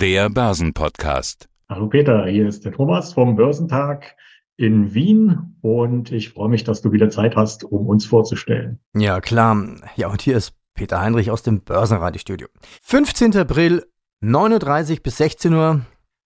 der Börsenpodcast. Hallo Peter, hier ist der Thomas vom Börsentag in Wien und ich freue mich, dass du wieder Zeit hast, um uns vorzustellen. Ja, klar. Ja, und hier ist Peter Heinrich aus dem Börsenradiostudio. 15. April, 9.30 Uhr bis 16 Uhr.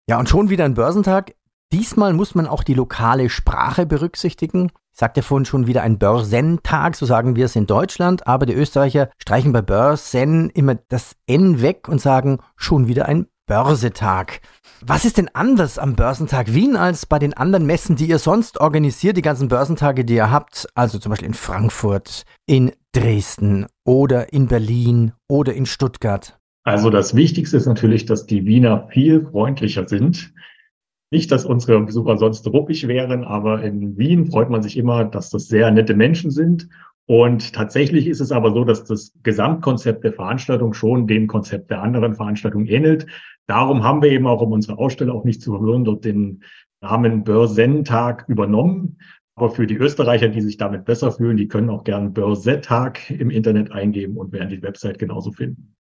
Ja, und schon wieder ein Börsentag. Diesmal muss man auch die lokale Sprache berücksichtigen. Ich sagte vorhin schon wieder ein Börsentag, so sagen wir es in Deutschland, aber die Österreicher streichen bei Börsen immer das N weg und sagen schon wieder ein Börsetag. Was ist denn anders am Börsentag Wien als bei den anderen Messen, die ihr sonst organisiert, die ganzen Börsentage, die ihr habt? Also zum Beispiel in Frankfurt, in Dresden oder in Berlin oder in Stuttgart. Also das Wichtigste ist natürlich, dass die Wiener viel freundlicher sind. Nicht, dass unsere Besucher sonst ruppig wären, aber in Wien freut man sich immer, dass das sehr nette Menschen sind und tatsächlich ist es aber so, dass das Gesamtkonzept der Veranstaltung schon dem Konzept der anderen Veranstaltungen ähnelt. Darum haben wir eben auch, um unsere Aussteller auch nicht zu verwirren, dort den Namen Börsentag übernommen. Aber für die Österreicher, die sich damit besser fühlen, die können auch gern Börsetag im Internet eingeben und werden die Website genauso finden.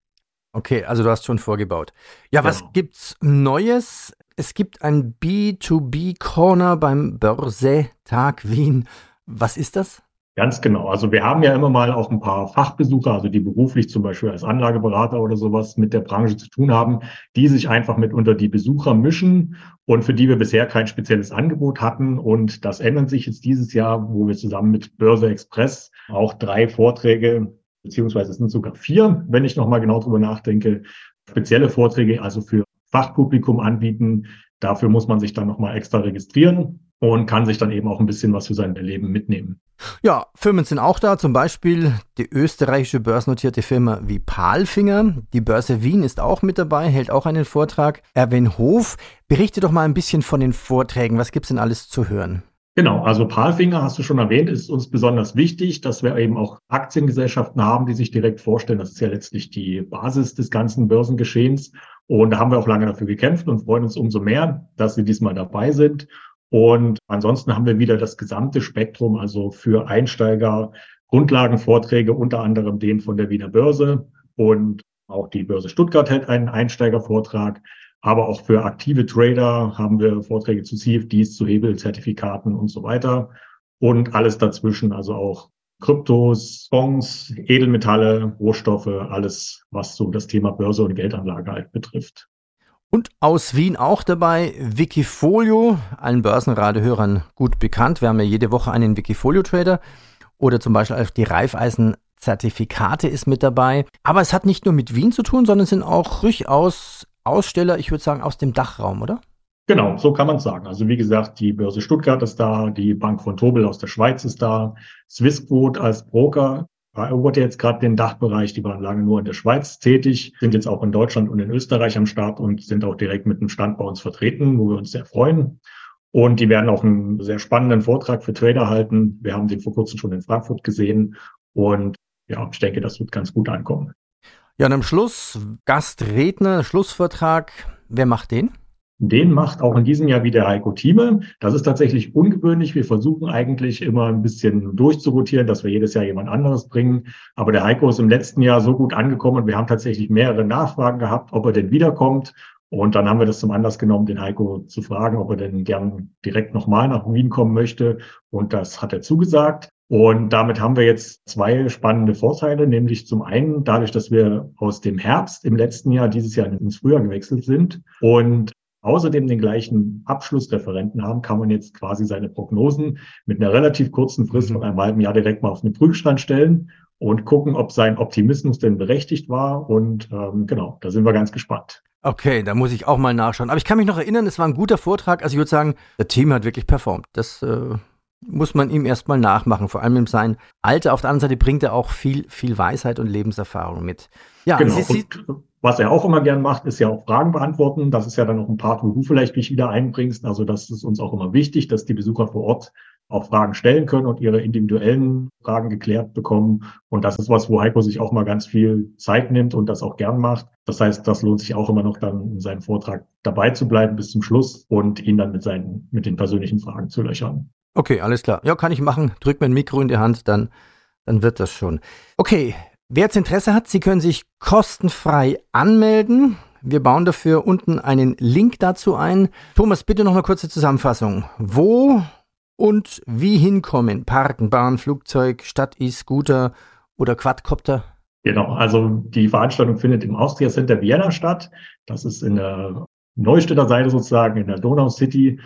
Okay, also du hast schon vorgebaut. Ja, genau. was gibt's Neues? Es gibt ein B2B Corner beim Börsetag Wien. Was ist das? Ganz genau. Also wir haben ja immer mal auch ein paar Fachbesucher, also die beruflich zum Beispiel als Anlageberater oder sowas mit der Branche zu tun haben, die sich einfach mit unter die Besucher mischen und für die wir bisher kein spezielles Angebot hatten. Und das ändert sich jetzt dieses Jahr, wo wir zusammen mit Börse Express auch drei Vorträge, beziehungsweise es sind sogar vier, wenn ich nochmal genau drüber nachdenke, spezielle Vorträge, also für Fachpublikum anbieten. Dafür muss man sich dann nochmal extra registrieren und kann sich dann eben auch ein bisschen was für sein Leben mitnehmen. Ja, Firmen sind auch da, zum Beispiel die österreichische börsennotierte Firma wie Palfinger. Die Börse Wien ist auch mit dabei, hält auch einen Vortrag. Erwin Hof, berichte doch mal ein bisschen von den Vorträgen. Was gibt's denn alles zu hören? Genau, also Palfinger hast du schon erwähnt, ist uns besonders wichtig, dass wir eben auch Aktiengesellschaften haben, die sich direkt vorstellen. Das ist ja letztlich die Basis des ganzen Börsengeschehens. Und da haben wir auch lange dafür gekämpft und freuen uns umso mehr, dass sie diesmal dabei sind. Und ansonsten haben wir wieder das gesamte Spektrum, also für Einsteiger Grundlagenvorträge, unter anderem den von der Wiener Börse und auch die Börse Stuttgart hält einen Einsteigervortrag. Aber auch für aktive Trader haben wir Vorträge zu CFDs, zu Hebelzertifikaten und so weiter. Und alles dazwischen, also auch Kryptos, Bonds, Edelmetalle, Rohstoffe, alles, was so das Thema Börse und Geldanlage halt betrifft. Und aus Wien auch dabei Wikifolio, allen Börsenradehörern gut bekannt. Wir haben ja jede Woche einen Wikifolio-Trader oder zum Beispiel auch die Reifeisen-Zertifikate ist mit dabei. Aber es hat nicht nur mit Wien zu tun, sondern es sind auch durchaus Aussteller, ich würde sagen, aus dem Dachraum, oder? Genau, so kann man es sagen. Also wie gesagt, die Börse Stuttgart ist da, die Bank von Tobel aus der Schweiz ist da, Swissquote als Broker erobert jetzt gerade den Dachbereich. Die waren lange nur in der Schweiz tätig, sind jetzt auch in Deutschland und in Österreich am Start und sind auch direkt mit einem Stand bei uns vertreten, wo wir uns sehr freuen. Und die werden auch einen sehr spannenden Vortrag für Trader halten. Wir haben den vor kurzem schon in Frankfurt gesehen. Und ja, ich denke, das wird ganz gut ankommen. Ja, und am Schluss Gastredner, Schlussvortrag. Wer macht den? Den macht auch in diesem Jahr wieder Heiko Thieme. Das ist tatsächlich ungewöhnlich. Wir versuchen eigentlich immer ein bisschen durchzurotieren, dass wir jedes Jahr jemand anderes bringen. Aber der Heiko ist im letzten Jahr so gut angekommen und wir haben tatsächlich mehrere Nachfragen gehabt, ob er denn wiederkommt. Und dann haben wir das zum Anlass genommen, den Heiko zu fragen, ob er denn gern direkt nochmal nach Wien kommen möchte. Und das hat er zugesagt. Und damit haben wir jetzt zwei spannende Vorteile, nämlich zum einen dadurch, dass wir aus dem Herbst im letzten Jahr dieses Jahr ins Frühjahr gewechselt sind und außerdem den gleichen Abschlussreferenten haben, kann man jetzt quasi seine Prognosen mit einer relativ kurzen Frist mhm. von einem halben Jahr direkt mal auf den Prüfstand stellen und gucken, ob sein Optimismus denn berechtigt war. Und ähm, genau, da sind wir ganz gespannt. Okay, da muss ich auch mal nachschauen. Aber ich kann mich noch erinnern, es war ein guter Vortrag. Also ich würde sagen, das Team hat wirklich performt. Das äh, muss man ihm erstmal nachmachen, vor allem in seinem Alter. Auf der anderen Seite bringt er auch viel, viel Weisheit und Lebenserfahrung mit. Ja, genau. Sie, was er auch immer gern macht, ist ja auch Fragen beantworten. Das ist ja dann auch ein Part, wo du vielleicht dich wieder einbringst. Also das ist uns auch immer wichtig, dass die Besucher vor Ort auch Fragen stellen können und ihre individuellen Fragen geklärt bekommen. Und das ist was, wo Heiko sich auch mal ganz viel Zeit nimmt und das auch gern macht. Das heißt, das lohnt sich auch immer noch dann in seinem Vortrag dabei zu bleiben bis zum Schluss und ihn dann mit seinen, mit den persönlichen Fragen zu löchern. Okay, alles klar. Ja, kann ich machen. Drück mir ein Mikro in die Hand, dann, dann wird das schon. Okay, Wer jetzt Interesse hat, Sie können sich kostenfrei anmelden. Wir bauen dafür unten einen Link dazu ein. Thomas, bitte noch eine kurze Zusammenfassung. Wo und wie hinkommen? Parken, Bahn, Flugzeug, Stadt, E-Scooter oder Quadcopter? Genau, also die Veranstaltung findet im Austria Center Vienna statt. Das ist in der Neustädter Seite sozusagen, in der Donau City.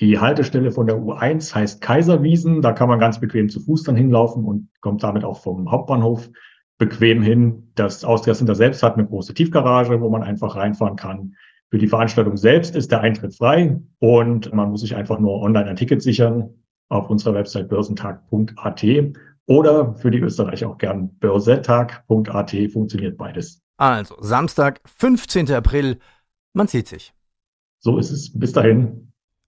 Die Haltestelle von der U1 heißt Kaiserwiesen. Da kann man ganz bequem zu Fuß dann hinlaufen und kommt damit auch vom Hauptbahnhof bequem hin. Das Austria Center selbst hat eine große Tiefgarage, wo man einfach reinfahren kann. Für die Veranstaltung selbst ist der Eintritt frei und man muss sich einfach nur online ein Ticket sichern auf unserer Website börsentag.at oder für die Österreicher auch gern börsetag.at funktioniert beides. Also Samstag, 15. April, man sieht sich. So ist es. Bis dahin.